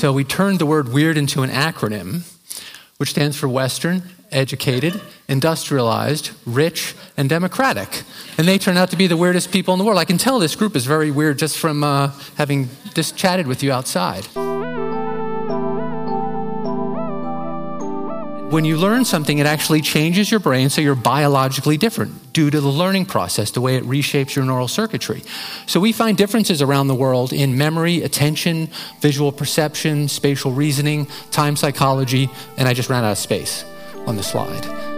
So we turned the word weird into an acronym, which stands for Western, educated, industrialized, rich, and democratic. And they turn out to be the weirdest people in the world. I can tell this group is very weird just from uh, having just chatted with you outside. When you learn something, it actually changes your brain so you're biologically different due to the learning process, the way it reshapes your neural circuitry. So we find differences around the world in memory, attention, visual perception, spatial reasoning, time psychology, and I just ran out of space on the slide.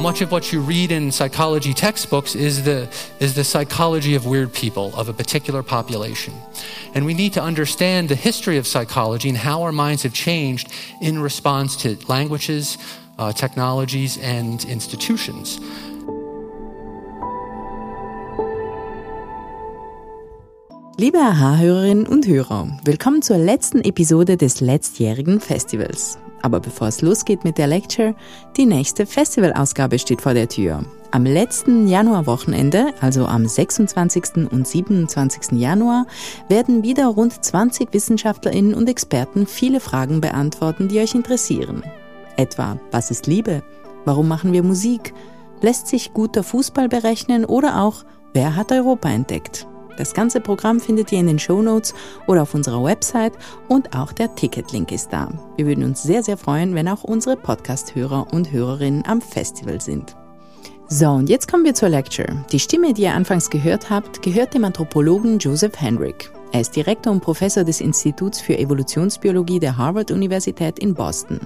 Much of what you read in psychology textbooks is the, is the psychology of weird people, of a particular population. And we need to understand the history of psychology and how our minds have changed in response to languages, uh, technologies, and institutions. Liebe AHA-Hörerinnen und Hörer, willkommen zur letzten Episode des letztjährigen Festivals. Aber bevor es losgeht mit der Lecture, die nächste Festivalausgabe steht vor der Tür. Am letzten Januarwochenende, also am 26. und 27. Januar, werden wieder rund 20 Wissenschaftlerinnen und Experten viele Fragen beantworten, die euch interessieren. Etwa, was ist Liebe? Warum machen wir Musik? Lässt sich guter Fußball berechnen oder auch, wer hat Europa entdeckt? Das ganze Programm findet ihr in den Show Notes oder auf unserer Website und auch der Ticketlink ist da. Wir würden uns sehr, sehr freuen, wenn auch unsere Podcast-Hörer und Hörerinnen am Festival sind. So, und jetzt kommen wir zur Lecture. Die Stimme, die ihr anfangs gehört habt, gehört dem Anthropologen Joseph Henrik. Er ist Direktor und Professor des Instituts für Evolutionsbiologie der Harvard-Universität in Boston.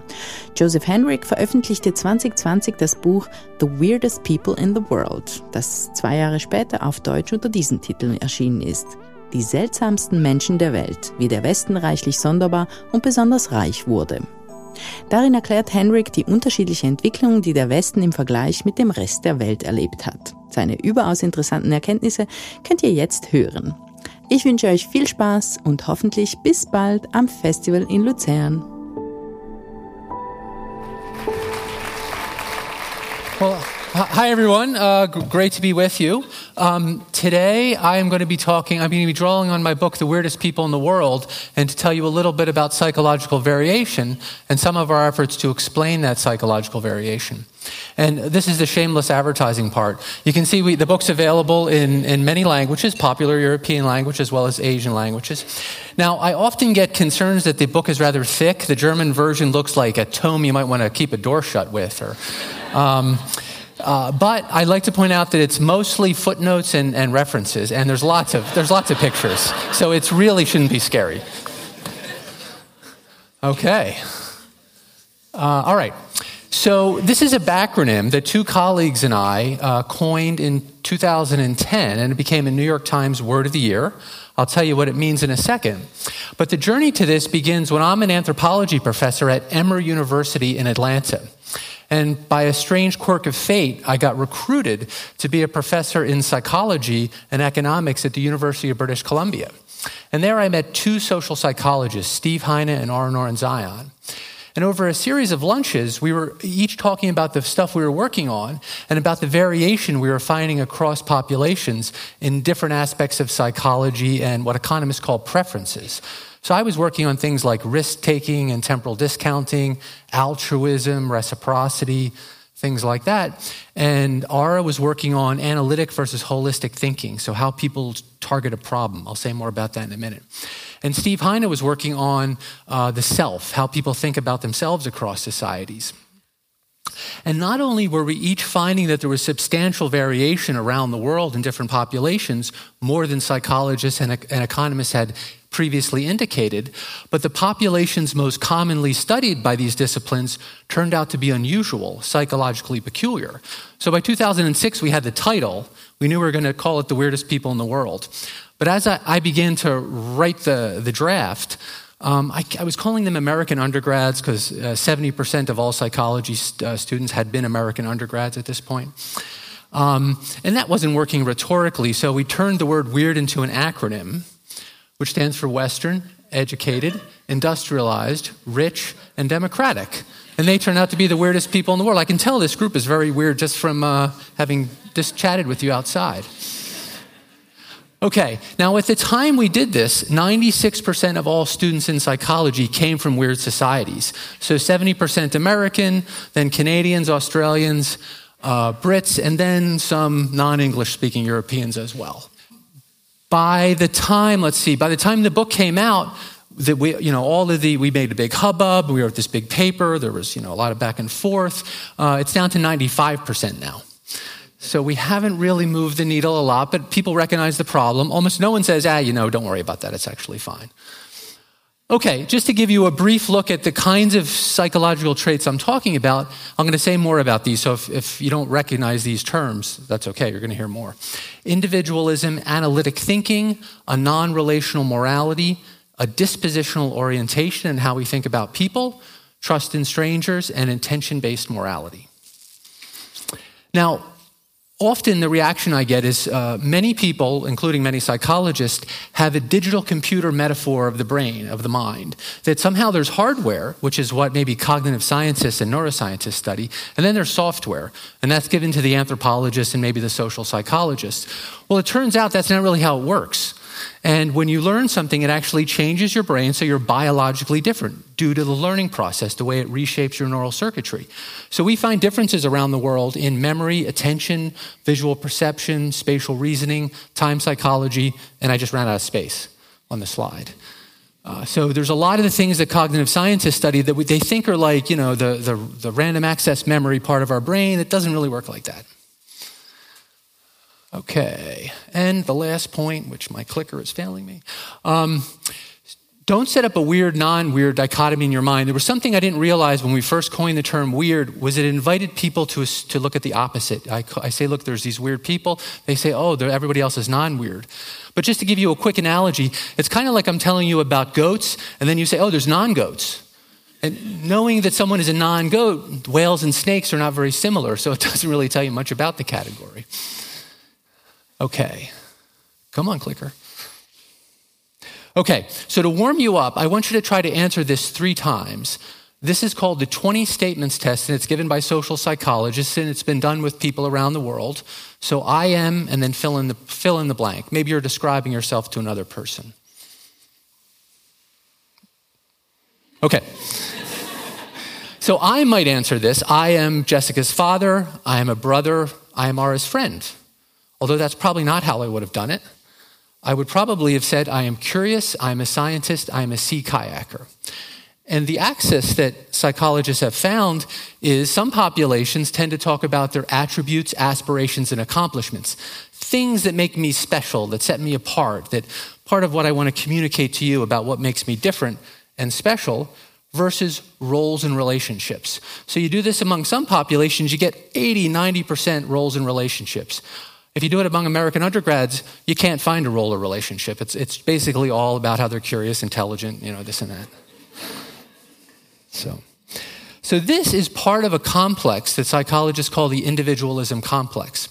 Joseph Henrik veröffentlichte 2020 das Buch The Weirdest People in the World, das zwei Jahre später auf Deutsch unter diesen Titeln erschienen ist. Die seltsamsten Menschen der Welt, wie der Westen reichlich sonderbar und besonders reich wurde. Darin erklärt Henrik die unterschiedliche Entwicklung, die der Westen im Vergleich mit dem Rest der Welt erlebt hat. Seine überaus interessanten Erkenntnisse könnt ihr jetzt hören. Ich wünsche euch viel Spaß und hoffentlich bis bald am Festival in Luzern. Well, hi everyone. Uh, great to be with you. Um, today I am going to be talking, I'm going to be drawing on my book, The Weirdest People in the World, and to tell you a little bit about psychological variation and some of our efforts to explain that psychological variation. And this is the shameless advertising part. You can see we, the book's available in, in many languages, popular European language as well as Asian languages. Now, I often get concerns that the book is rather thick. The German version looks like a tome you might want to keep a door shut with. Or, um, uh, but I'd like to point out that it's mostly footnotes and, and references, and there's lots of there's lots of pictures, so it really shouldn't be scary. Okay. Uh, all right. So, this is a backronym that two colleagues and I uh, coined in 2010, and it became a New York Times Word of the Year. I'll tell you what it means in a second. But the journey to this begins when I'm an anthropology professor at Emory University in Atlanta. And by a strange quirk of fate, I got recruited to be a professor in psychology and economics at the University of British Columbia. And there I met two social psychologists, Steve Heine and Ara Norenzayan. And over a series of lunches, we were each talking about the stuff we were working on and about the variation we were finding across populations in different aspects of psychology and what economists call preferences. So I was working on things like risk taking and temporal discounting, altruism, reciprocity, things like that. And Ara was working on analytic versus holistic thinking, so how people target a problem. I'll say more about that in a minute. And Steve Heine was working on uh, the self, how people think about themselves across societies. And not only were we each finding that there was substantial variation around the world in different populations, more than psychologists and, and, economists had previously indicated, but the populations most commonly studied by these disciplines turned out to be unusual, psychologically peculiar. So by 2006, we had the title. We knew we were going to call it The Weirdest People in the World. But as I, I began to write the, the draft, um, I, I, was calling them American undergrads because uh, 70% of all psychology st- uh, students had been American undergrads at this point. Um, and that wasn't working rhetorically, so we turned the word weird into an acronym, which stands for Western, educated, industrialized, rich, and democratic. And they turn out to be the weirdest people in the world. I can tell this group is very weird just from uh, having just chatted with you outside. Okay, now at the time we did this, 96% of all students in psychology came from weird societies. So 70% American, then Canadians, Australians, uh, Brits, and then some non English speaking Europeans as well. By the time, let's see, by the time the book came out, that we, you know, all of the, we made a big hubbub, we wrote this big paper, there was, you know, a lot of back and forth. Uh, it's down to 95% now. So we haven't really moved the needle a lot, but people recognize the problem. Almost no one says, ah, you know, don't worry about that, it's actually fine. Okay, just to give you a brief look at the kinds of psychological traits I'm talking about, I'm going to say more about these. So if, if you don't recognize these terms, that's okay, you're going to hear more. Individualism, analytic thinking, a non relational morality, a dispositional orientation in how we think about people, trust in strangers, and intention based morality. Now, Often, the reaction I get is uh, many people, including many psychologists, have a digital computer metaphor of the brain, of the mind. That somehow there's hardware, which is what maybe cognitive scientists and neuroscientists study, and then there's software, and that's given to the anthropologists and maybe the social psychologists. Well, it turns out that's not really how it works. And when you learn something, it actually changes your brain so you're biologically different due to the learning process, the way it reshapes your neural circuitry. So we find differences around the world in memory, attention, visual perception, spatial reasoning, time psychology, and I just ran out of space on the slide. Uh, so there's a lot of the things that cognitive scientists study that they think are like, you know, the, the, the random access memory part of our brain. It doesn't really work like that. Okay, and the last point, which my clicker is failing me. Um, don't set up a weird non-weird dichotomy in your mind. There was something i didn't realize when we first coined the term weird was it invited people to, to look at the opposite. I, I say look there's these weird people. They say oh everybody else is non-weird. But just to give you a quick analogy it's kind of like i'm telling you about goats and then you say oh there's non-goats. And knowing that someone is a non-goat whales and snakes are not very similar so it doesn't really tell you much about the category Okay. Come on, clicker. Okay, so to warm you up, I want you to try to answer this three times. This is called the 20 statements test, and it's given by social psychologists, and it's been done with people around the world. So I am, and then fill in the, fill in the blank. Maybe you're describing yourself to another person. Okay. so I might answer this I am Jessica's father, I am a brother, I am Ara's friend. Although that's probably not how I would have done it. I would probably have said, I am curious, I'm a scientist, I'm a sea kayaker. And the axis that psychologists have found is some populations tend to talk about their attributes, aspirations, and accomplishments. Things that make me special, that set me apart, that part of what I want to communicate to you about what makes me different and special versus roles and relationships. So you do this among some populations, you get 80, 90% roles and relationships. If you do it among American undergrads, you can't find a role or relationship. It's, it's basically all about how they're curious, intelligent, you know, this and that. So, so this is part of a complex that psychologists call the individualism complex.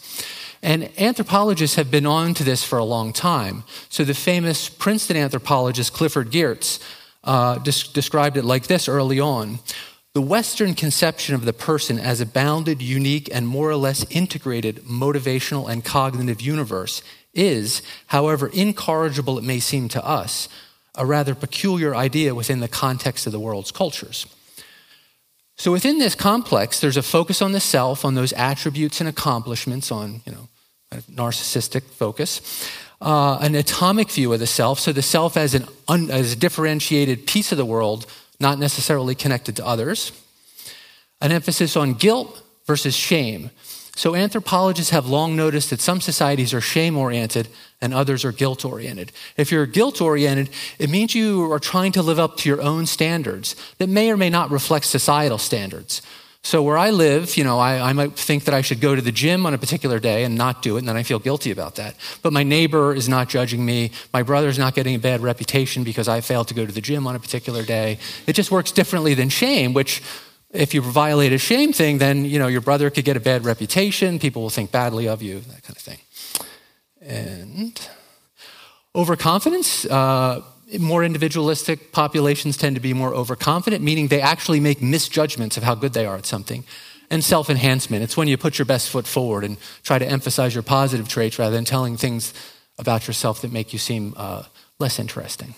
And anthropologists have been on to this for a long time. So the famous Princeton anthropologist Clifford Geertz uh, des- described it like this early on. The Western conception of the person as a bounded, unique, and more or less integrated motivational and cognitive universe is, however incorrigible it may seem to us, a rather peculiar idea within the context of the world's cultures. So within this complex, there's a focus on the self, on those attributes and accomplishments, on you know, narcissistic focus, uh, an atomic view of the self, so the self as an un, as a differentiated piece of the world not necessarily connected to others, an emphasis on guilt versus shame. So, anthropologists have long noticed that some societies are shame oriented and others are guilt oriented. If you're guilt oriented, it means you are trying to live up to your own standards that may or may not reflect societal standards. So where I live, you know, I, I, might think that I should go to the gym on a particular day and not do it, and then I feel guilty about that. But my neighbor is not judging me. My brother's not getting a bad reputation because I failed to go to the gym on a particular day. It just works differently than shame, which if you violate a shame thing, then you know your brother could get a bad reputation. People will think badly of you, that kind of thing. And overconfidence. Uh, more individualistic populations tend to be more overconfident, meaning they actually make misjudgments of how good they are at something. And self enhancement. It's when you put your best foot forward and try to emphasize your positive traits rather than telling things about yourself that make you seem uh, less interesting.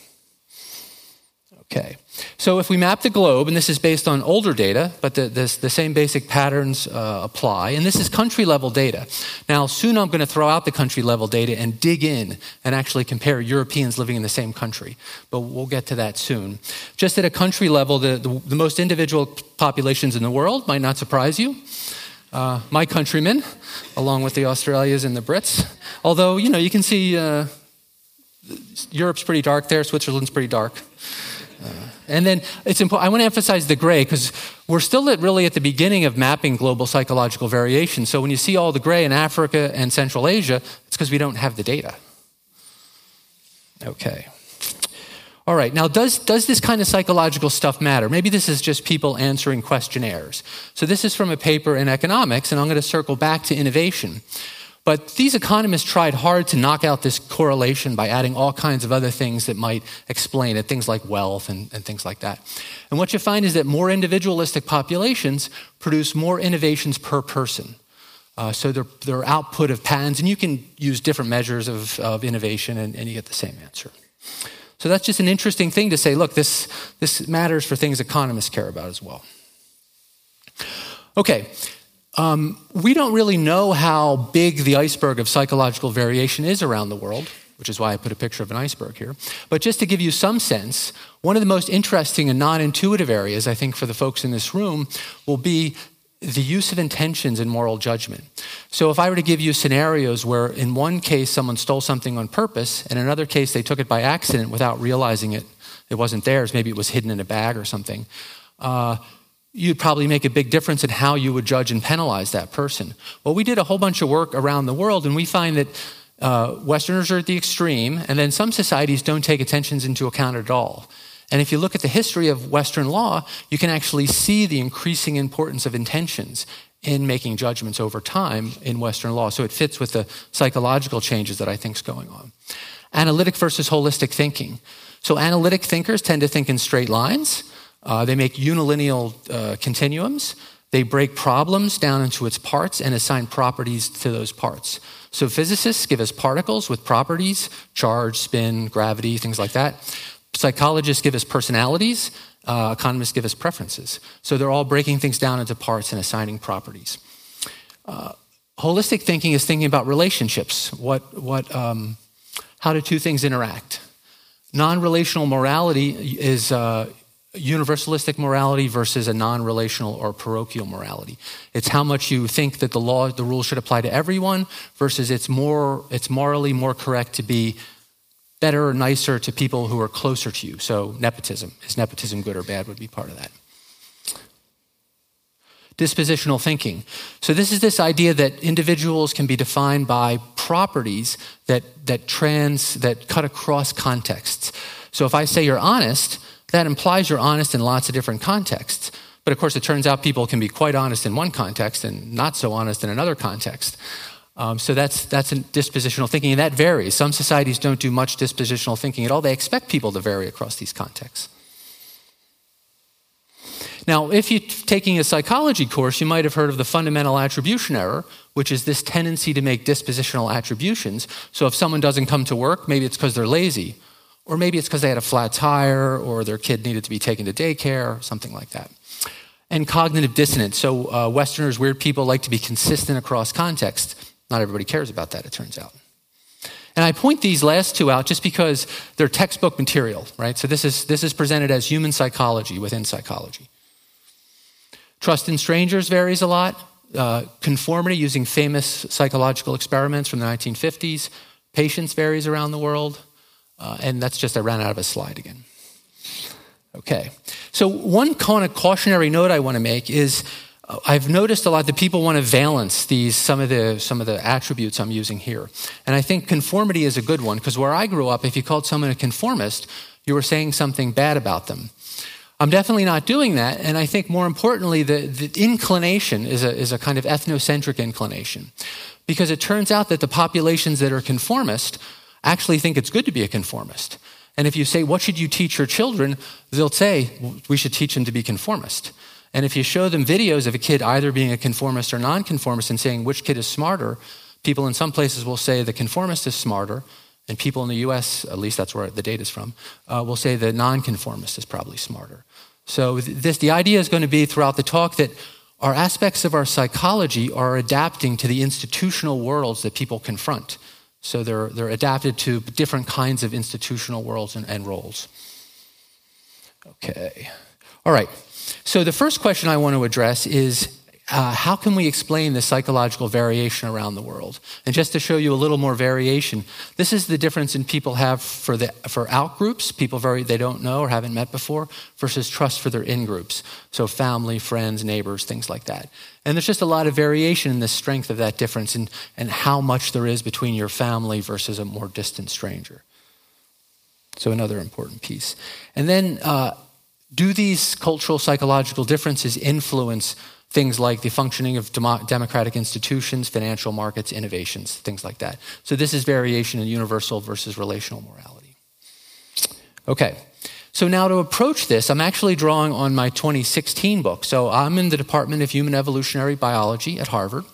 Okay, so if we map the globe, and this is based on older data, but the, this, the same basic patterns uh, apply, and this is country level data. Now, soon I'm going to throw out the country level data and dig in and actually compare Europeans living in the same country, but we'll get to that soon. Just at a country level, the, the, the most individual populations in the world might not surprise you. Uh, my countrymen, along with the Australias and the Brits. Although, you know, you can see uh, Europe's pretty dark there, Switzerland's pretty dark. Uh, and then it's important, I want to emphasize the gray because we're still at really at the beginning of mapping global psychological variation. So when you see all the gray in Africa and Central Asia, it's because we don't have the data. Okay. All right, now does, does this kind of psychological stuff matter? Maybe this is just people answering questionnaires. So this is from a paper in economics, and I'm going to circle back to innovation. But these economists tried hard to knock out this correlation by adding all kinds of other things that might explain it, things like wealth and, and things like that. And what you find is that more individualistic populations produce more innovations per person. Uh, so their, their output of patents, and you can use different measures of, of innovation and, and you get the same answer. So that's just an interesting thing to say look, this, this matters for things economists care about as well. Okay, um, we don't really know how big the iceberg of psychological variation is around the world, which is why I put a picture of an iceberg here. But just to give you some sense, one of the most interesting and non intuitive areas, I think, for the folks in this room will be the use of intentions in moral judgment. So, if I were to give you scenarios where, in one case, someone stole something on purpose, and in another case, they took it by accident without realizing it, it wasn't theirs, maybe it was hidden in a bag or something. Uh, you'd probably make a big difference in how you would judge and penalize that person. Well, we did a whole bunch of work around the world, and we find that uh, Westerners are at the extreme, and then some societies don't take intentions into account at all. And if you look at the history of Western law, you can actually see the increasing importance of intentions in making judgments over time in Western law. So it fits with the psychological changes that I think is going on. Analytic versus holistic thinking. So analytic thinkers tend to think in straight lines. Uh, they make unilinear uh, continuums. They break problems down into its parts and assign properties to those parts. So physicists give us particles with properties, charge, spin, gravity, things like that. Psychologists give us personalities. Uh, economists give us preferences. So they're all breaking things down into parts and assigning properties. Uh, holistic thinking is thinking about relationships. What, what, um, how do two things interact? Non relational morality is uh, universalistic morality versus a non-relational or parochial morality. It's how much you think that the law, the rules should apply to everyone versus it's more, it's morally more correct to be better or nicer to people who are closer to you. So nepotism, is nepotism good or bad would be part of that. Dispositional thinking. So this is this idea that individuals can be defined by properties that, that trans, that cut across contexts. So if I say you're honest, that implies you're honest in lots of different contexts. But of course, it turns out people can be quite honest in one context and not so honest in another context. Um, so that's, that's dispositional thinking, and that varies. Some societies don't do much dispositional thinking at all. They expect people to vary across these contexts. Now, if you're taking a psychology course, you might have heard of the fundamental attribution error, which is this tendency to make dispositional attributions. So if someone doesn't come to work, maybe it's because they're lazy. Or maybe it's because they had a flat tire or their kid needed to be taken to daycare, something like that. And cognitive dissonance. So, uh, Westerners, weird people, like to be consistent across context. Not everybody cares about that, it turns out. And I point these last two out just because they're textbook material, right? So, this is, this is presented as human psychology within psychology. Trust in strangers varies a lot. Uh, conformity using famous psychological experiments from the 1950s. Patience varies around the world. Uh, and that's just, I ran out of a slide again. Okay. So, one kind of cautionary note I want to make is uh, I've noticed a lot that people want to valence these, some of the, some of the attributes I'm using here. And I think conformity is a good one because where I grew up, if you called someone a conformist, you were saying something bad about them. I'm definitely not doing that. And I think more importantly, the, the inclination is a, is a kind of ethnocentric inclination. Because it turns out that the populations that are conformist actually think it's good to be a conformist. And if you say, What should you teach your children? they'll say, We should teach them to be conformist. And if you show them videos of a kid either being a conformist or nonconformist and saying which kid is smarter, people in some places will say the conformist is smarter, And people in the US, at least that's where the data is from, uh, will say the nonconformist is probably smarter. So, this, the idea is going to be throughout the talk that our aspects of our psychology are adapting to the institutional worlds that people confront. So, they're, they're adapted to different kinds of institutional worlds and, and roles. Okay. All right. So, the first question I want to address is uh, how can we explain the psychological variation around the world? And just to show you a little more variation, this is the difference in people have for the for out groups, people very they don't know or haven't met before, versus trust for their in groups. So family, friends, neighbors, things like that. And there's just a lot of variation in the strength of that difference and, and how much there is between your family versus a more distant stranger. So another important piece. And then uh, do these cultural psychological differences influence things like the functioning of democratic institutions, financial markets, innovations, things like that. So this is variation in universal versus relational morality. Okay. So now to approach this, I'm actually drawing on my 2016 book. So I'm in the Department of Human Evolutionary Biology at Harvard.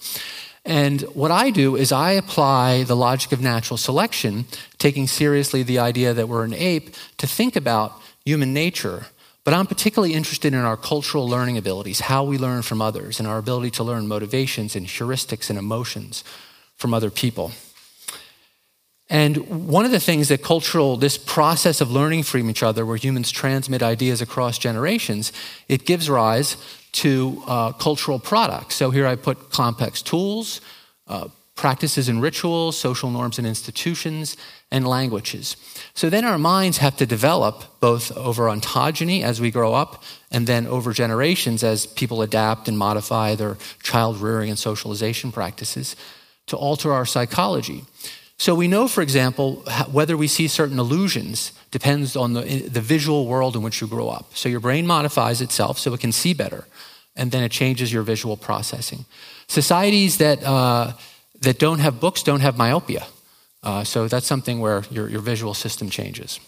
And what I do is I apply the logic of natural selection, taking seriously the idea that we're an ape, to think about human nature but I'm particularly interested in our cultural learning abilities, how we learn from others, and our ability to learn motivations and heuristics and emotions from other people. And one of the things that cultural, this process of learning from each other, where humans transmit ideas across generations, it gives rise to uh, cultural products. So here I put complex tools, uh, practices and rituals, social norms and institutions, and languages. So then our minds have to develop both over ontogeny as we grow up, and then over generations as people adapt and modify their child rearing and socialization practices to alter our psychology. So we know, for example, whether we see certain illusions depends on the, the visual world in which you grow up. So your brain modifies itself so it can see better, and then it changes your visual processing. Societies that uh, that don't have books don't have myopia. Uh, so that's something where your, your visual system changes.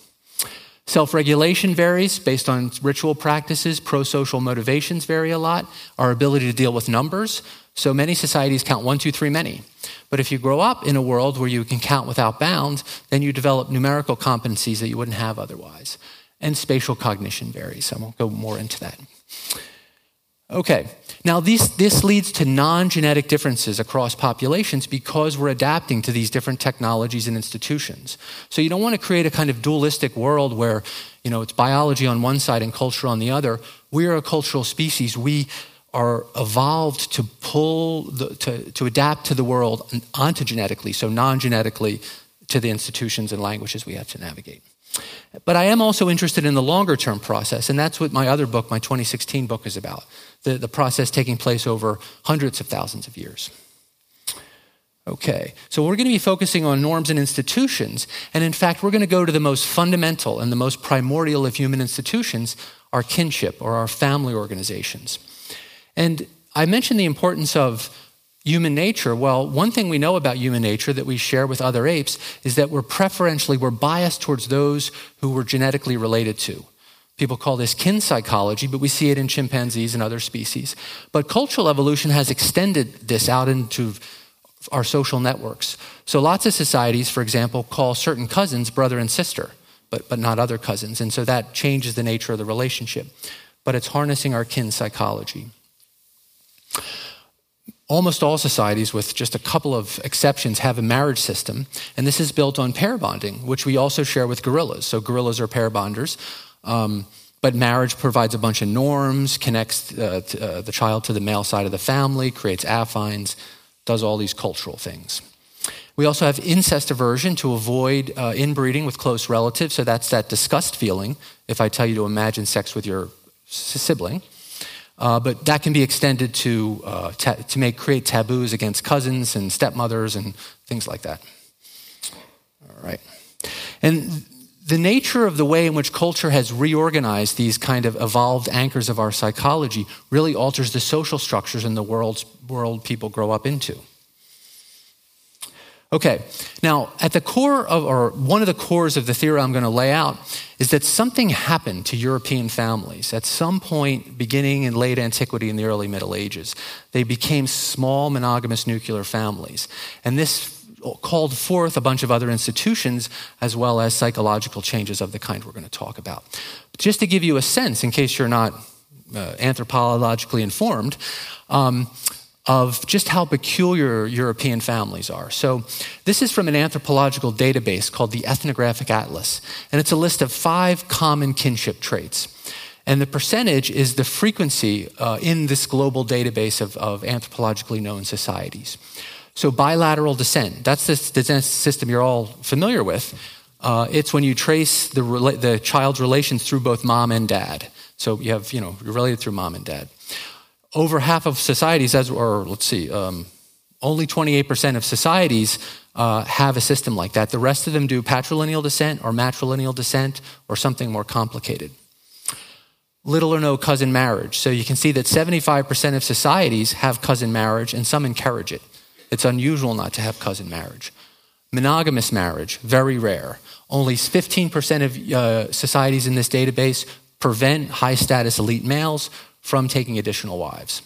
Self regulation varies based on ritual practices. Pro social motivations vary a lot. Our ability to deal with numbers. So many societies count one, two, three, many. But if you grow up in a world where you can count without bounds, then you develop numerical competencies that you wouldn't have otherwise. And spatial cognition varies. I won't go more into that. Okay, now these, this leads to non genetic differences across populations because we're adapting to these different technologies and institutions. So you don't want to create a kind of dualistic world where you know, it's biology on one side and culture on the other. We are a cultural species. We are evolved to pull, the, to, to adapt to the world ontogenetically, so non genetically, to the institutions and languages we have to navigate. But I am also interested in the longer term process, and that's what my other book, my 2016 book, is about the, the process taking place over hundreds of thousands of years. Okay, so we're going to be focusing on norms and institutions, and in fact, we're going to go to the most fundamental and the most primordial of human institutions, our kinship or our family organizations. And I mentioned the importance of human nature well one thing we know about human nature that we share with other apes is that we're preferentially we're biased towards those who we're genetically related to people call this kin psychology but we see it in chimpanzees and other species. But cultural evolution has extended this out into our social networks. So lots of societies for example call certain cousins brother and sister but, but not other cousins. And so that changes the nature of the relationship. But it's harnessing our kin psychology. Almost all societies, with just a couple of exceptions, have a marriage system, and this is built on pair bonding, which we also share with gorillas. So, gorillas are pair bonders. Um, but marriage provides a bunch of norms, connects uh, uh, the child to the male side of the family, creates affines, does all these cultural things. We also have incest aversion to avoid uh, inbreeding with close relatives. So that's that disgust feeling if I tell you to imagine sex with your sibling. Uh, but that can be extended to, uh, ta- to make, create taboos against cousins and stepmothers and things like that. All right. And the nature of the way in which culture has reorganized these kind of evolved anchors of our psychology really alters the social structures in the world's, world people grow up into. Okay, now at the core of, or one of the cores of the theory I'm going to lay out is that something happened to European families at some point beginning in late antiquity in the early Middle Ages. They became small monogamous nuclear families. And this called forth a bunch of other institutions as well as psychological changes of the kind we're going to talk about. Just to give you a sense, in case you're not uh, anthropologically informed, um, of just how peculiar European families are. So, this is from an anthropological database called the Ethnographic Atlas, and it's a list of five common kinship traits. And the percentage is the frequency uh, in this global database of, of, anthropologically known societies. So, bilateral descent, that's the descent system you're all familiar with. Uh, it's when you trace the, the child's relations through both mom and dad. So, you have, you know, you're related through mom and dad over half of societies, as, or let's see, um, only 28% of societies uh, have a system like that. The rest of them do patrilineal descent or matrilineal descent or something more complicated. Little or no cousin marriage. So you can see that 75% of societies have cousin marriage and some encourage it. It's unusual not to have cousin marriage. Monogamous marriage, very rare. Only 15% of uh, societies in this database prevent high status elite males from taking additional wives.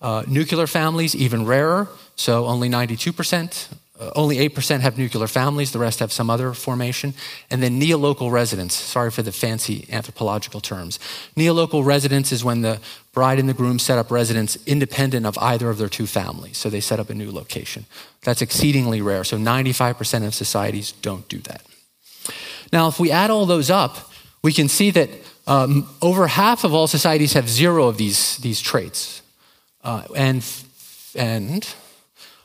Uh, nuclear families, even rarer, so only 92%. Uh, only 8% have nuclear families, the rest have some other formation. And then neolocal residence, sorry for the fancy anthropological terms. Neolocal residence is when the bride and the groom set up residence independent of either of their two families. So they set up a new location. That's exceedingly rare. So 95% of societies don't do that. Now, if we add all those up, we can see that um, over half of all societies have zero of these, these traits. Uh, and and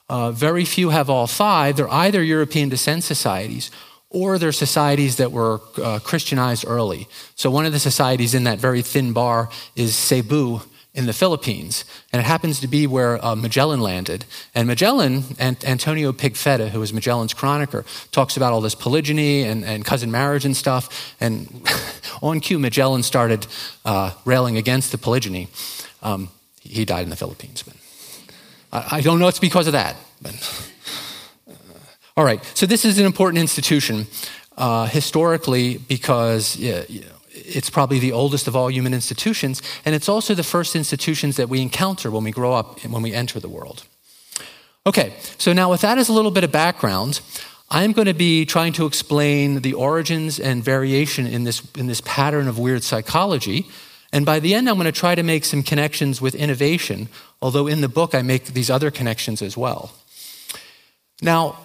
uh, very few have all five. They're either European descent societies or they're societies that were uh, Christianized early. So one of the societies in that very thin bar is Cebu in the Philippines. And it happens to be where uh, Magellan landed. And Magellan, and Antonio Pigafetta, who was Magellan's chronicler, talks about all this polygyny and, and cousin marriage and stuff. And on cue, Magellan started uh, railing against the polygyny. Um, he died in the Philippines. But I, I, don't know it's because of that. But, all right, so this is an important institution uh, historically because yeah, it's probably the oldest of all human institutions, and it's also the first institutions that we encounter when we grow up and when we enter the world. Okay, so now with that as a little bit of background, I'm going to be trying to explain the origins and variation in this, in this pattern of weird psychology. And by the end, I'm going to try to make some connections with innovation, although in the book I make these other connections as well. Now,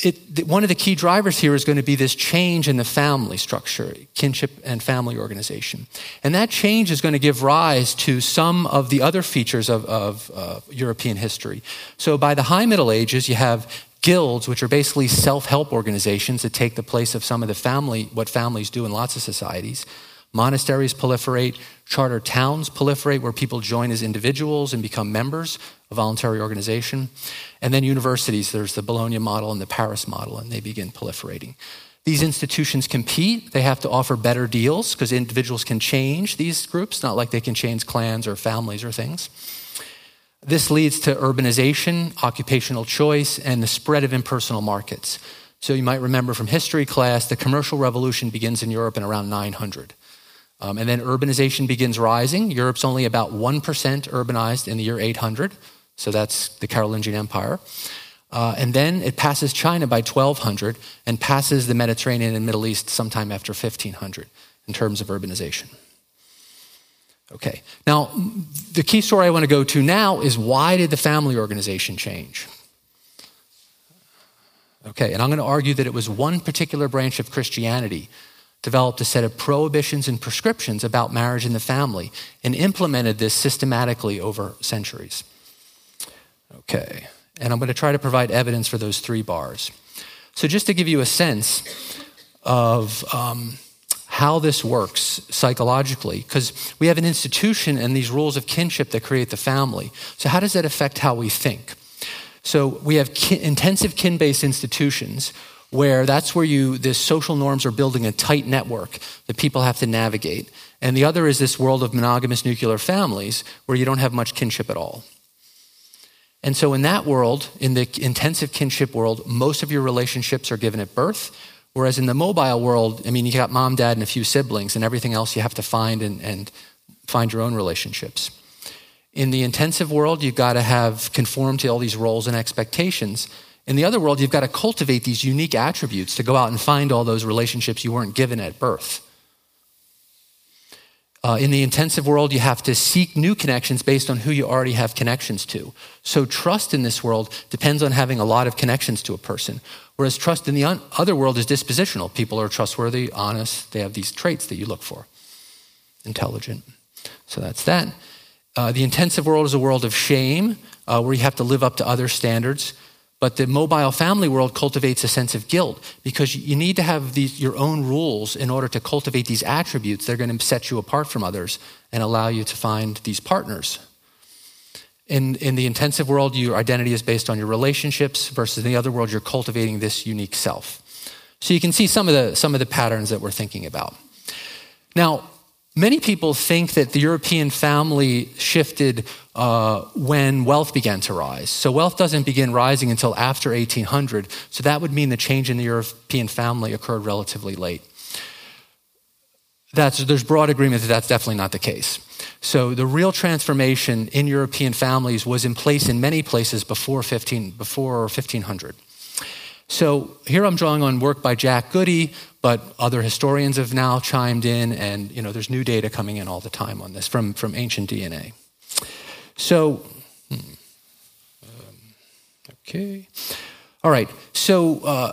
it, one of the key drivers here is going to be this change in the family structure, kinship and family organization. And that change is going to give rise to some of the other features of, of uh, European history. So by the High Middle Ages, you have guilds, which are basically self help organizations that take the place of some of the family, what families do in lots of societies. Monasteries proliferate, charter towns proliferate, where people join as individuals and become members of voluntary organization. And then universities, there's the Bologna model and the Paris model, and they begin proliferating. These institutions compete. They have to offer better deals because individuals can change these groups, not like they can change clans or families or things. This leads to urbanization, occupational choice, and the spread of impersonal markets. So you might remember from history class, the commercial revolution begins in Europe in around 900. Um, and then urbanization begins rising. Europe's only about 1% urbanized in the year 800. So that's the Carolingian Empire. Uh, and then it passes China by 1200 and passes the Mediterranean and Middle East sometime after 1500 in terms of urbanization. Okay, now the key story I want to go to now is why did the family organization change? Okay, and I'm going to argue that it was one particular branch of Christianity developed a set of prohibitions and prescriptions about marriage and the family and implemented this systematically over centuries. Okay, and I'm going to try to provide evidence for those three bars. So, just to give you a sense of um, how this works psychologically, because we have an institution and these rules of kinship that create the family. So, how does that affect how we think? So, we have intensive kin based institutions where that's where you, the social norms are building a tight network that people have to navigate. And the other is this world of monogamous nuclear families where you don't have much kinship at all. And so, in that world, in the intensive kinship world, most of your relationships are given at birth. Whereas in the mobile world, I mean, you got mom, dad, and a few siblings, and everything else you have to find and, and find your own relationships. In the intensive world, you've got to have conform to all these roles and expectations. In the other world, you've got to cultivate these unique attributes to go out and find all those relationships you weren't given at birth. Uh, in the intensive world, you have to seek new connections based on who you already have connections to. So, trust in this world depends on having a lot of connections to a person, whereas trust in the un- other world is dispositional. People are trustworthy, honest, they have these traits that you look for, intelligent. So, that's that. Uh, the intensive world is a world of shame, uh, where you have to live up to other standards. But the mobile family world cultivates a sense of guilt because you need to have these, your own rules in order to cultivate these attributes that are going to set you apart from others and allow you to find these partners. In, in the intensive world, your identity is based on your relationships, versus in the other world, you're cultivating this unique self. So you can see some of the, some of the patterns that we're thinking about. Now, Many people think that the European family shifted uh, when wealth began to rise. So wealth doesn't begin rising until after 1800. So that would mean the change in the European family occurred relatively late. That's, there's broad agreement that that's definitely not the case. So the real transformation in European families was in place in many places before, 15, before 1500. So here I'm drawing on work by Jack Goody, but other historians have now chimed in, and you know, there's new data coming in all the time on this from, from ancient DNA. So, hmm, um, okay. All right. So, uh,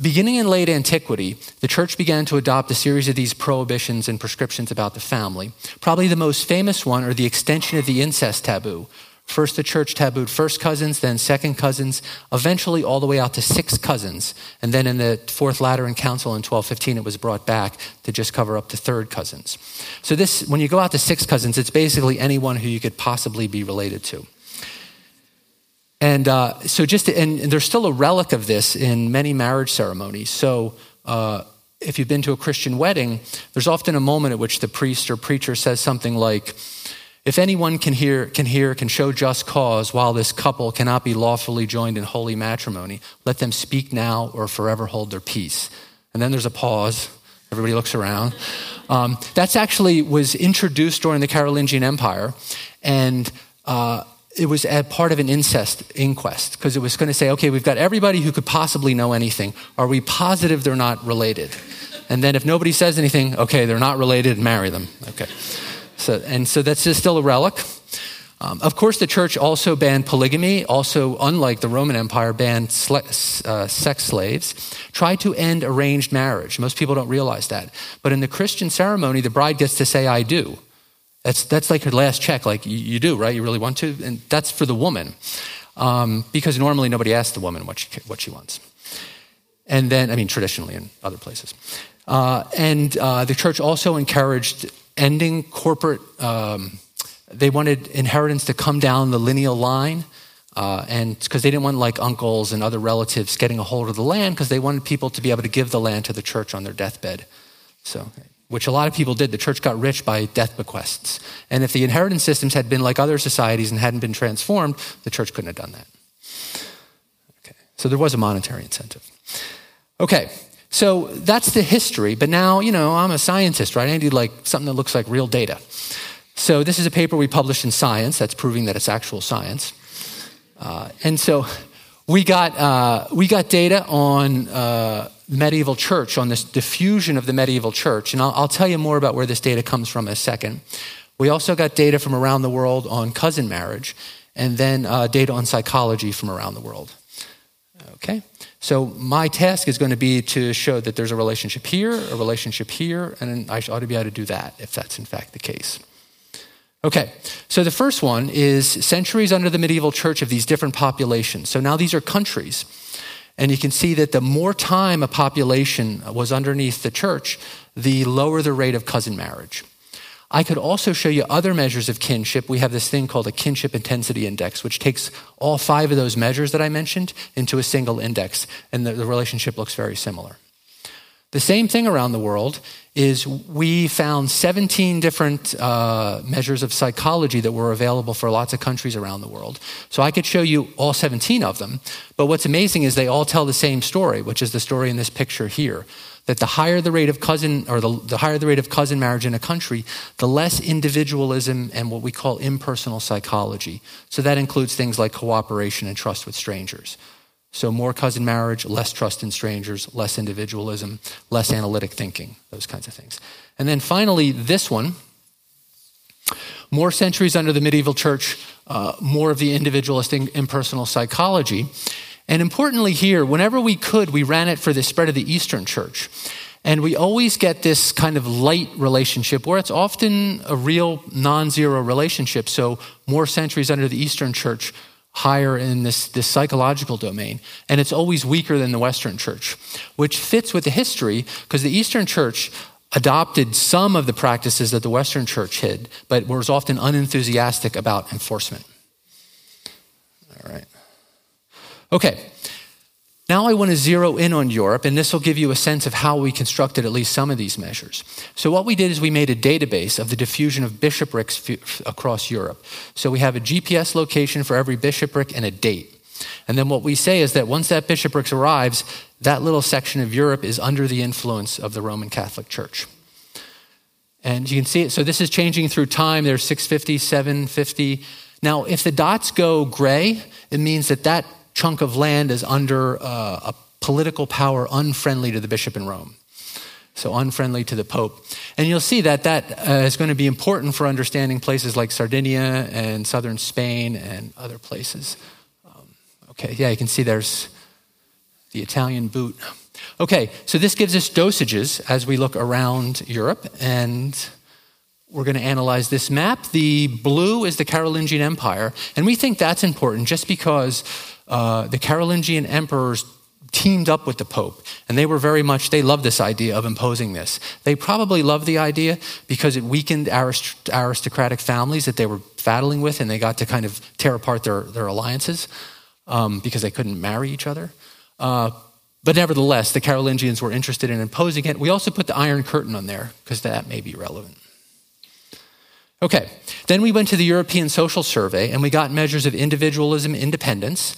beginning in late antiquity, the church began to adopt a series of these prohibitions and prescriptions about the family. Probably the most famous one are the extension of the incest taboo, First, the church tabooed first cousins, then second cousins, eventually all the way out to six cousins. And then in the Fourth Lateran Council in 1215, it was brought back to just cover up to third cousins. So, this, when you go out to six cousins, it's basically anyone who you could possibly be related to. And uh, so, just and, there's still a relic of this in many marriage ceremonies. So, uh, if you've been to a Christian wedding, there's often a moment at which the priest or preacher says something like, if anyone can hear, can hear, can show just cause while this couple cannot be lawfully joined in holy matrimony, let them speak now or forever hold their peace. And then there's a pause. Everybody looks around. Um, that's actually was introduced during the Carolingian Empire, and uh, it was a part of an incest inquest because it was going to say, okay, we've got everybody who could possibly know anything. Are we positive they're not related? And then if nobody says anything, okay, they're not related, marry them. Okay. So, and so that's still a relic. Um, of course, the church also banned polygamy, also, unlike the Roman Empire, banned sl- uh, sex slaves, tried to end arranged marriage. Most people don't realize that. But in the Christian ceremony, the bride gets to say, I do. That's, that's like her last check, like you, you do, right? You really want to? And that's for the woman. Um, because normally nobody asks the woman what she, what she wants. And then, I mean, traditionally in other places. Uh, and uh, the church also encouraged ending corporate, um, they wanted inheritance to come down the lineal line. Uh, and because they didn't want like uncles and other relatives getting a hold of the land because they wanted people to be able to give the land to the church on their deathbed. So, which a lot of people did. The church got rich by death bequests. And if the inheritance systems had been like other societies and hadn't been transformed, the church couldn't have done that. Okay. So there was a monetary incentive. Okay. So that's the history. But now, you know, I'm a scientist, right? I need like something that looks like real data. So this is a paper we published in Science that's proving that it's actual science. Uh, and so we got, uh, we got data on uh, medieval church, on this diffusion of the medieval church. And I'll, I'll tell you more about where this data comes from in a second. We also got data from around the world on cousin marriage, and then uh, data on psychology from around the world. Okay? So my task is going to be to show that there's a relationship here, a relationship here, and I ought to be able to do that if that's in fact the case. Okay, so the first one is centuries under the medieval church of these different populations. So now these are countries. And you can see that the more time a population was underneath the church, the lower the rate of cousin marriage. I could also show you other measures of kinship. We have this thing called a kinship intensity index, which takes all five of those measures that I mentioned into a single index, and the, the relationship looks very similar. The same thing around the world is we found 17 different uh, measures of psychology that were available for lots of countries around the world. So I could show you all 17 of them, but what's amazing is they all tell the same story, which is the story in this picture here that the higher the rate of cousin or the, the higher the rate of cousin marriage in a country, the less individualism and what we call impersonal psychology. So that includes things like cooperation and trust with strangers. So, more cousin marriage, less trust in strangers, less individualism, less analytic thinking, those kinds of things. And then finally, this one more centuries under the medieval church, uh, more of the individualistic impersonal psychology. And importantly, here, whenever we could, we ran it for the spread of the Eastern church. And we always get this kind of light relationship where it's often a real non zero relationship. So, more centuries under the Eastern church, higher in this, this psychological domain. And it's always weaker than the Western church, which fits with the history because the Eastern church adopted some of the practices that the Western church hid, but was often unenthusiastic about enforcement. All right. Okay. Now I want to zero in on Europe, and this will give you a sense of how we constructed at least some of these measures. So, what we did is we made a database of the diffusion of bishoprics across Europe. So, we have a GPS location for every bishopric and a date. And then what we say is that once that bishopric arrives, that little section of Europe is under the influence of the Roman Catholic Church. And you can see it. So, this is changing through time. There's 650, 750. Now, if the dots go gray, it means that that chunk of land is under uh, a political power unfriendly to the bishop in Rome. So, unfriendly to the Pope. And you'll see that that uh, is going to be important for understanding places like Sardinia and southern Spain and other places. Um, okay, yeah, you can see there's the Italian boot. Okay, so this gives us dosages as we look around Europe, and we're going to analyze this map. The blue is the Carolingian Empire, and we think that's important just because uh, the Carolingian emperors teamed up with the Pope, and they were very much, they loved this idea of imposing this. They probably loved the idea because it weakened arist- aristocratic families that they were battling with, and they got to kind of tear apart their, their alliances um, because they couldn't marry each other. Uh, but nevertheless, the Carolingians were interested in imposing it. We also put the Iron Curtain on there because that may be relevant. Okay, then we went to the European Social Survey and we got measures of individualism, independence,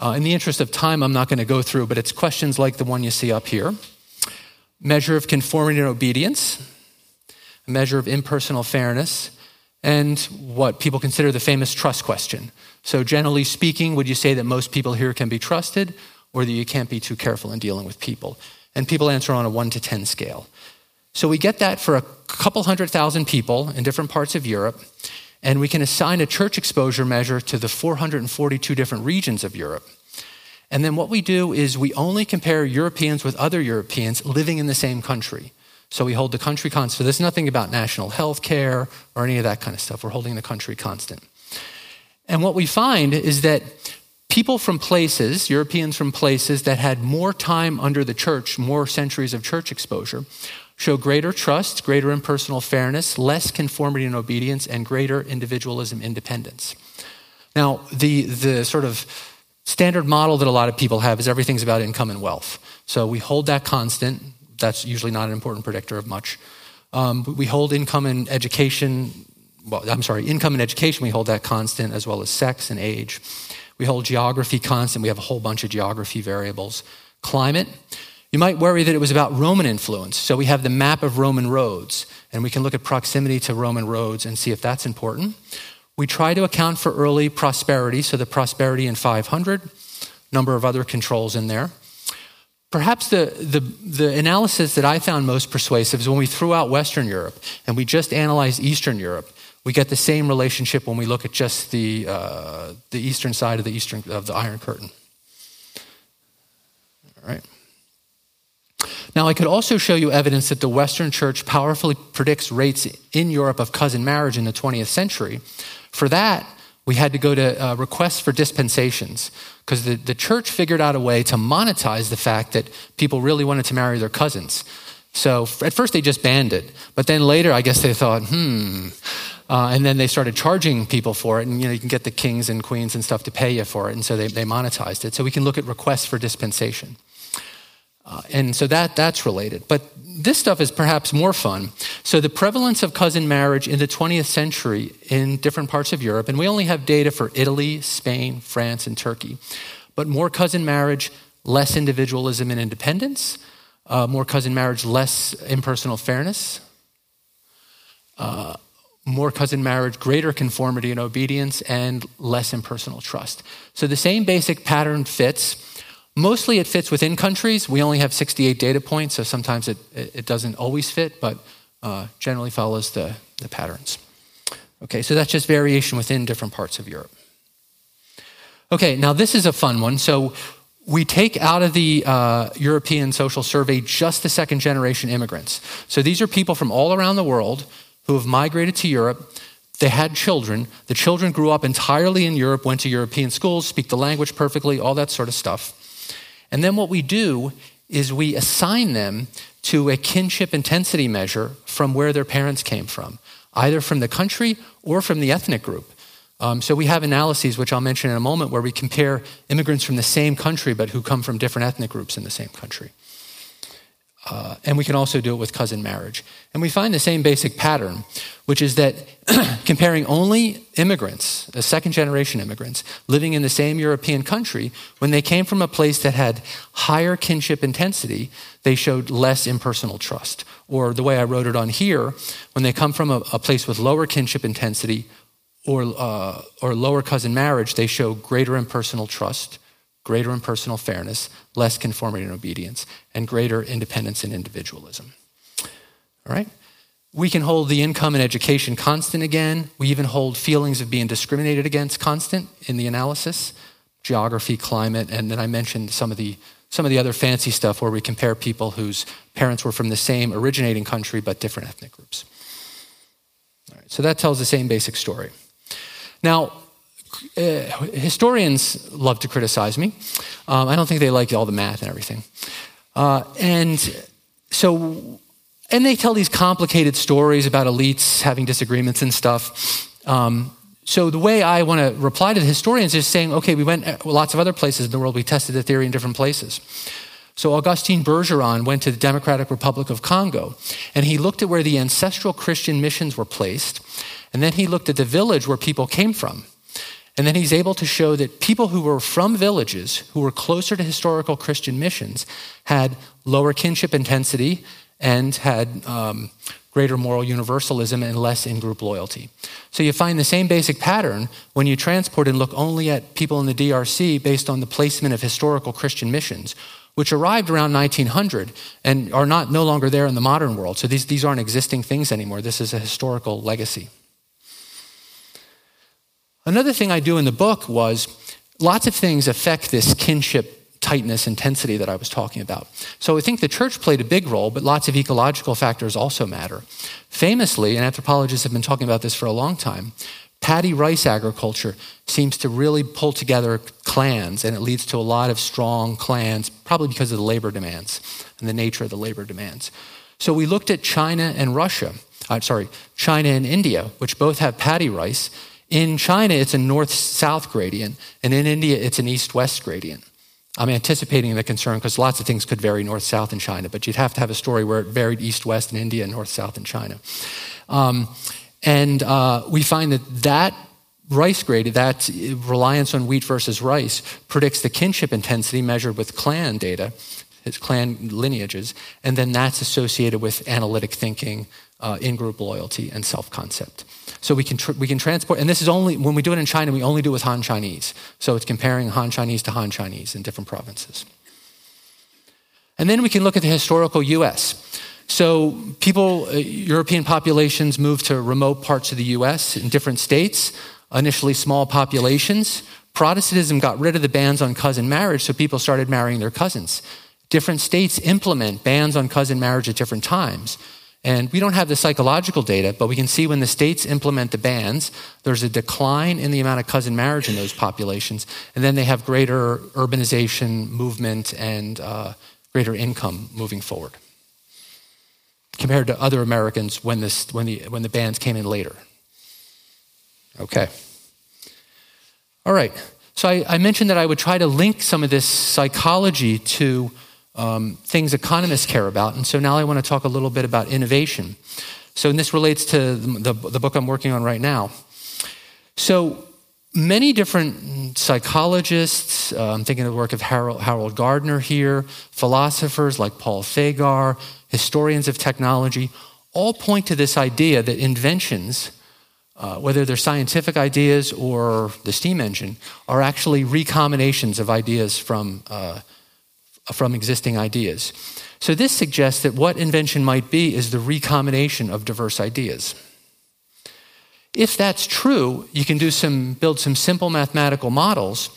uh, in the interest of time, I'm not going to go through, but it's questions like the one you see up here measure of conformity and obedience, a measure of impersonal fairness, and what people consider the famous trust question. So, generally speaking, would you say that most people here can be trusted, or that you can't be too careful in dealing with people? And people answer on a 1 to 10 scale. So, we get that for a couple hundred thousand people in different parts of Europe. And we can assign a church exposure measure to the 442 different regions of Europe. And then what we do is we only compare Europeans with other Europeans living in the same country. So we hold the country constant. There's nothing about national health care or any of that kind of stuff. We're holding the country constant. And what we find is that people from places, Europeans from places that had more time under the church, more centuries of church exposure, show greater trust, greater impersonal fairness, less conformity and obedience, and greater individualism independence. Now, the, the sort of standard model that a lot of people have is everything's about income and wealth. So we hold that constant. That's usually not an important predictor of much. Um, we hold income and education, well, I'm sorry, income and education, we hold that constant as well as sex and age. We hold geography constant. We have a whole bunch of geography variables. Climate, you might worry that it was about Roman influence. So we have the map of Roman roads, and we can look at proximity to Roman roads and see if that's important. We try to account for early prosperity, so the prosperity in 500, number of other controls in there. Perhaps the, the, the, analysis that I found most persuasive is when we threw out Western Europe and we just analyzed Eastern Europe. We get the same relationship when we look at just the, uh, the eastern side of the, eastern, of the Iron Curtain. All right. Now, I could also show you evidence that the Western Church powerfully predicts rates in Europe of cousin marriage in the 20th century. For that, we had to go to uh, requests for dispensations because the, the church figured out a way to monetize the fact that people really wanted to marry their cousins. So at first they just banned it, but then later I guess they thought, hmm. Uh, and then they started charging people for it, and you know you can get the kings and queens and stuff to pay you for it, and so they, they monetized it. So we can look at requests for dispensation. Uh, and so that, that's related. But this stuff is perhaps more fun. So, the prevalence of cousin marriage in the 20th century in different parts of Europe, and we only have data for Italy, Spain, France, and Turkey. But more cousin marriage, less individualism and independence, uh, more cousin marriage, less impersonal fairness, uh, more cousin marriage, greater conformity and obedience, and less impersonal trust. So, the same basic pattern fits Mostly it fits within countries. We only have 68 data points, so sometimes it, it doesn't always fit, but uh, generally follows the, the patterns. Okay, so that's just variation within different parts of Europe. Okay, now this is a fun one. So we take out of the uh, European social survey just the second generation immigrants. So these are people from all around the world who have migrated to Europe. They had children. The children grew up entirely in Europe, went to European schools, speak the language perfectly, all that sort of stuff. And then what we do is we assign them to a kinship intensity measure from where their parents came from, either from the country or from the ethnic group. Um, so we have analyses, which I'll mention in a moment, where we compare immigrants from the same country but who come from different ethnic groups in the same country. Uh, and we can also do it with cousin marriage. And we find the same basic pattern, which is that comparing only immigrants, second generation immigrants, living in the same European country, when they came from a place that had higher kinship intensity, they showed less impersonal trust. Or the way I wrote it on here, when they come from a, a place with lower kinship intensity or, uh, or lower cousin marriage, they show greater impersonal trust greater impersonal fairness, less conformity and obedience, and greater independence and individualism. All right? We can hold the income and education constant again. We even hold feelings of being discriminated against constant in the analysis, geography, climate, and then I mentioned some of the some of the other fancy stuff where we compare people whose parents were from the same originating country but different ethnic groups. All right, so that tells the same basic story. Now, uh, historians love to criticize me. Um, I don't think they like all the math and everything. Uh, and so, and they tell these complicated stories about elites having disagreements and stuff. Um, so the way I want to reply to the historians is saying, okay, we went uh, lots of other places in the world. We tested the theory in different places. So Augustin Bergeron went to the Democratic Republic of Congo, and he looked at where the ancestral Christian missions were placed, and then he looked at the village where people came from. And then he's able to show that people who were from villages, who were closer to historical Christian missions, had lower kinship intensity and had um, greater moral universalism and less in group loyalty. So you find the same basic pattern when you transport and look only at people in the DRC based on the placement of historical Christian missions, which arrived around 1900 and are not no longer there in the modern world. So these, these aren't existing things anymore. This is a historical legacy. Another thing I do in the book was lots of things affect this kinship tightness intensity that I was talking about. So I think the church played a big role, but lots of ecological factors also matter. Famously, and anthropologists have been talking about this for a long time, paddy rice agriculture seems to really pull together clans, and it leads to a lot of strong clans, probably because of the labor demands and the nature of the labor demands. So we looked at China and Russia, uh, sorry, China and India, which both have paddy rice, in China, it's a north south gradient, and in India, it's an east west gradient. I'm anticipating the concern because lots of things could vary north south in China, but you'd have to have a story where it varied east west in India and north south in China. Um, and uh, we find that that rice gradient, that reliance on wheat versus rice, predicts the kinship intensity measured with clan data, his clan lineages, and then that's associated with analytic thinking, uh, in group loyalty, and self concept. So we can, tr- we can transport, and this is only, when we do it in China, we only do it with Han Chinese. So it's comparing Han Chinese to Han Chinese in different provinces. And then we can look at the historical US. So people, uh, European populations moved to remote parts of the US in different states, initially small populations. Protestantism got rid of the bans on cousin marriage, so people started marrying their cousins. Different states implement bans on cousin marriage at different times. And we don't have the psychological data, but we can see when the states implement the bans, there's a decline in the amount of cousin marriage in those populations, and then they have greater urbanization, movement, and uh, greater income moving forward compared to other Americans when, this, when, the, when the bans came in later. Okay. All right. So I, I mentioned that I would try to link some of this psychology to um, things economists care about. And so now I want to talk a little bit about innovation. So, this relates to the, the, the book I'm working on right now. So, many different psychologists, uh, I'm thinking of the work of Harold, Harold Gardner here, philosophers like Paul Thagard, historians of technology, all point to this idea that inventions, uh, whether they're scientific ideas or the steam engine, are actually recombinations of ideas from uh, from existing ideas. So this suggests that what invention might be is the recombination of diverse ideas. If that's true, you can do some, build some simple mathematical models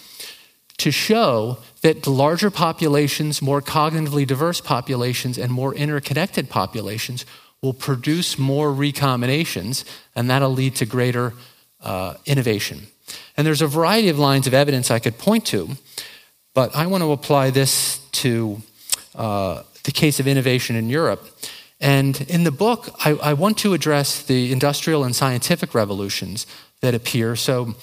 to show that larger populations, more cognitively diverse populations, and more interconnected populations will produce more recombinations, and that'll lead to greater uh, innovation. And there's a variety of lines of evidence I could point to, but I want to apply this to uh, the case of innovation in Europe. And in the book, I, I want to address the industrial and scientific revolutions that appear. So,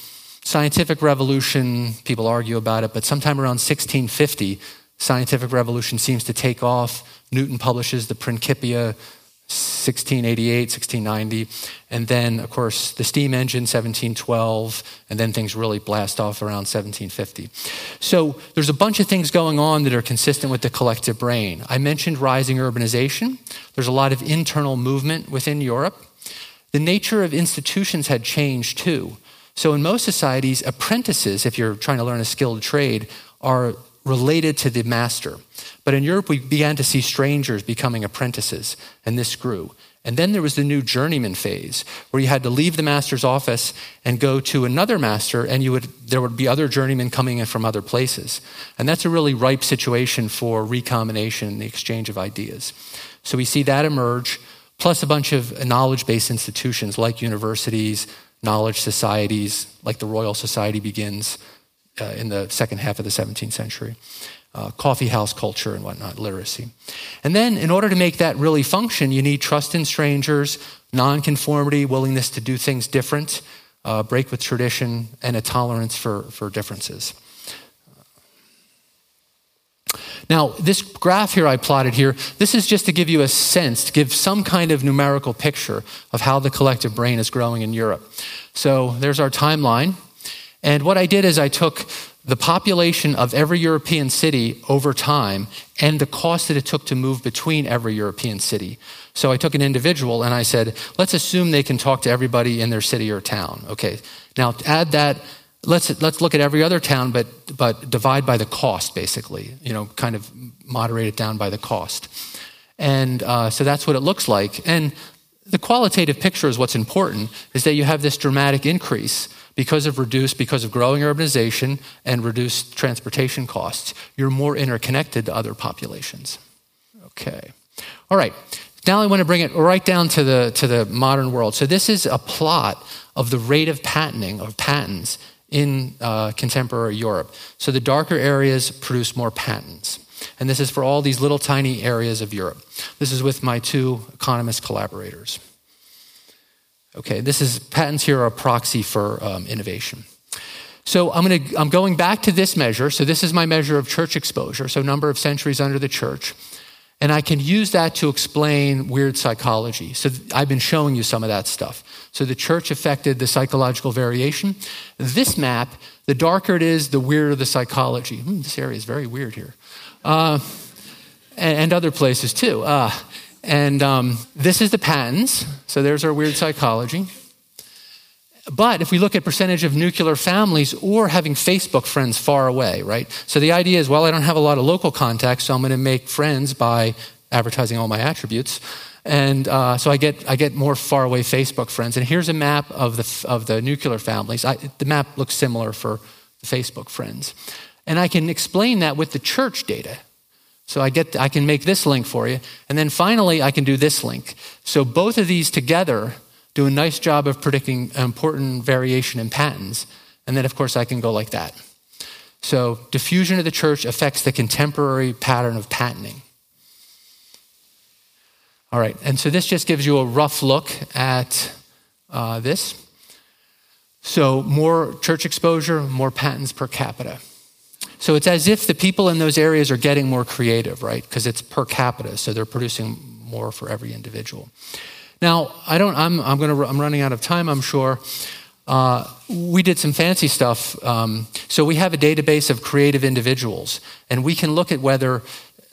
scientific revolution, people argue about it, but sometime around 1650, scientific revolution seems to take off. Newton publishes the Principia 1688, 1690, and then, of course, the steam engine, 1712, and then things really blast off around 1750. So there's a bunch of things going on that are consistent with the collective brain. I mentioned rising urbanization. There's a lot of internal movement within Europe. The nature of institutions had changed too. So in most societies, apprentices, if you're trying to learn a skilled trade, are related to the master. But in Europe, we began to see strangers becoming apprentices, and this grew. And then there was the new journeyman phase, where you had to leave the master's office and go to another master, and you would, there would be other journeymen coming in from other places. And that's a really ripe situation for recombination and the exchange of ideas. So we see that emerge, plus a bunch of knowledge based institutions like universities, knowledge societies, like the Royal Society begins uh, in the second half of the 17th century uh, coffee house culture and whatnot, literacy. And then, in order to make that really function, you need trust in strangers, nonconformity, willingness to do things different, uh, break with tradition, and a tolerance for, for differences. Now, this graph here I plotted here, this is just to give you a sense, to give some kind of numerical picture of how the collective brain is growing in Europe. So there's our timeline. And what I did is I took the population of every European city over time and the cost that it took to move between every European city. So I took an individual and I said, let's assume they can talk to everybody in their city or town. Okay, now add that. Let's, let's look at every other town, but, but divide by the cost, basically, you know, kind of moderate it down by the cost. And uh, so that's what it looks like. And the qualitative picture is what's important, is that you have this dramatic increase because of reduced, because of growing urbanization and reduced transportation costs, you're more interconnected to other populations. Okay. All right. Now I want to bring it right down to the, to the modern world. So this is a plot of the rate of patenting, of patents, in uh, contemporary Europe. So the darker areas produce more patents. And this is for all these little tiny areas of Europe. This is with my two economist collaborators. Okay, this is patents here are a proxy for um, innovation. So I'm, gonna, I'm going back to this measure. So this is my measure of church exposure, so number of centuries under the church. And I can use that to explain weird psychology. So I've been showing you some of that stuff. So the church affected the psychological variation. This map, the darker it is, the weirder the psychology. Hmm, this area is very weird here. Uh, and, and, other places too. Uh, and um, this is the patents. So there's our weird psychology. But if we look at percentage of nuclear families or having Facebook friends far away, right? So the idea is, well, I don't have a lot of local contacts, so I'm going to make friends by advertising all my attributes. And uh, so I get, I get more far away Facebook friends. And here's a map of the, of the nuclear families. I, the map looks similar for the Facebook friends. And I can explain that with the church data. So I get I can make this link for you. And then finally I can do this link. So both of these together do a nice job of predicting important variation in patents. And then of course I can go like that. So diffusion of the church affects the contemporary pattern of patenting. All right, and so this just gives you a rough look at uh, this. So more church exposure, more patents per capita. So it's as if the people in those areas are getting more creative, right? Because it's per capita, so they're producing more for every individual. Now, I don't. I'm. I'm to. I'm running out of time. I'm sure. Uh, we did some fancy stuff. Um, so we have a database of creative individuals, and we can look at whether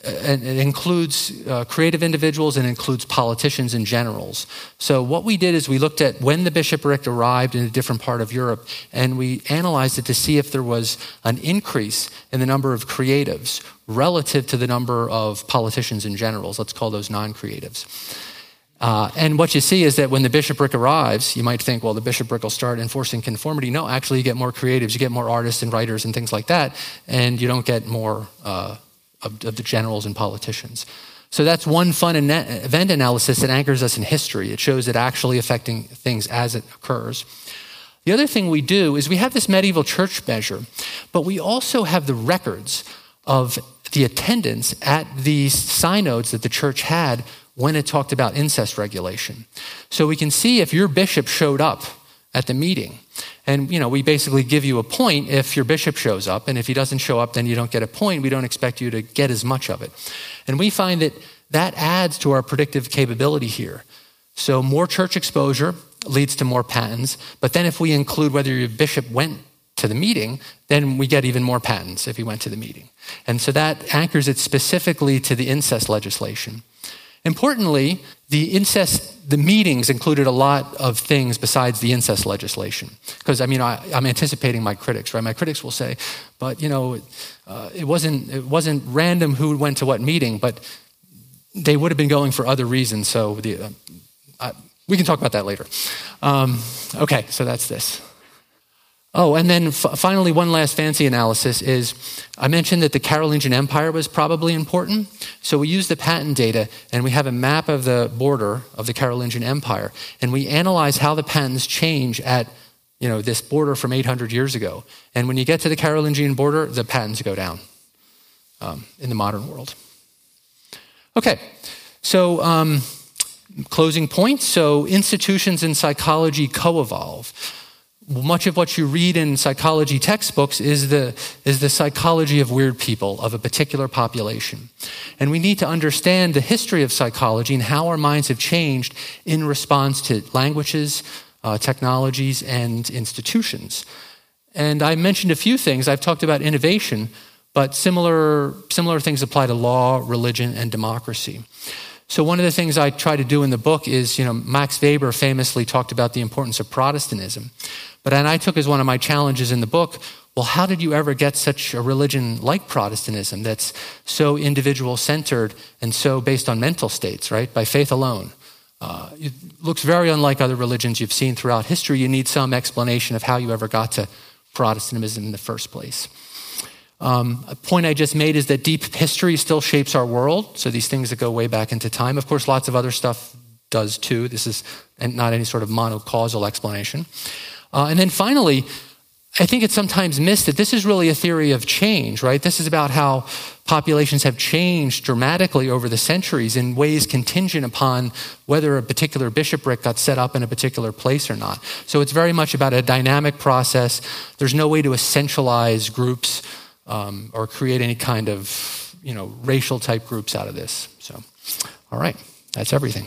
and it includes uh, creative individuals and includes politicians and generals. So what we did is we looked at when the bishopric arrived in a different part of Europe, and we analyzed it to see if there was an increase in the number of creatives relative to the number of politicians and generals. Let's call those non-creatives. Uh, and what you see is that when the bishopric arrives, you might think, well, the bishopric will start enforcing conformity. No, actually, you get more creatives, you get more artists and writers and things like that, and you don't get more uh, of, of the generals and politicians. So that's one fun event analysis that anchors us in history. It shows it actually affecting things as it occurs. The other thing we do is we have this medieval church measure, but we also have the records of the attendance at these synods that the church had when it talked about incest regulation. So we can see if your bishop showed up at the meeting. And, you know, we basically give you a point if your bishop shows up. And if he doesn't show up, then you don't get a point. We don't expect you to get as much of it. And we find that that adds to our predictive capability here. So more church exposure leads to more patents. But then if we include whether your bishop went to the meeting, then we get even more patents if he went to the meeting. And so that anchors it specifically to the incest legislation. Importantly, the incest, the meetings included a lot of things besides the incest legislation. Because I mean, I, am anticipating my critics, right? My critics will say, but you know, uh, it wasn't it wasn't random who went to what meeting, but they would have been going for other reasons. So the, uh, I, we can talk about that later. Um, okay, so that's this. Oh, and then f- finally, one last fancy analysis is I mentioned that the Carolingian Empire was probably important. So we use the patent data and we have a map of the border of the Carolingian Empire. And we analyze how the patents change at you know, this border from 800 years ago. And when you get to the Carolingian border, the patents go down um, in the modern world. Okay, so um, closing points. So institutions in psychology co evolve much of what you read in psychology textbooks is the, is the psychology of weird people, of a particular population. And we need to understand the history of psychology and how our minds have changed in response to languages, uh, technologies, and institutions. And I mentioned a few things. I've talked about innovation, but similar, similar things apply to law, religion, and democracy. So one of the things I try to do in the book is, you know, Max Weber famously talked about the importance of Protestantism. But and I took as one of my challenges in the book, well, how did you ever get such a religion like Protestantism that's so individual centered and so based on mental states, right? By faith alone. Uh, it looks very unlike other religions you've seen throughout history. You need some explanation of how you ever got to Protestantism in the first place. Um, a point I just made is that deep history still shapes our world. So these things that go way back into time. Of course, lots of other stuff does too. This is not any sort of monocausal explanation. Uh, and then finally, I think it's sometimes missed that this is really a theory of change, right? This is about how populations have changed dramatically over the centuries in ways contingent upon whether a particular bishopric got set up in a particular place or not. So it's very much about a dynamic process. There's no way to essentialize groups um, or create any kind of you know racial type groups out of this. So, all right, that's everything.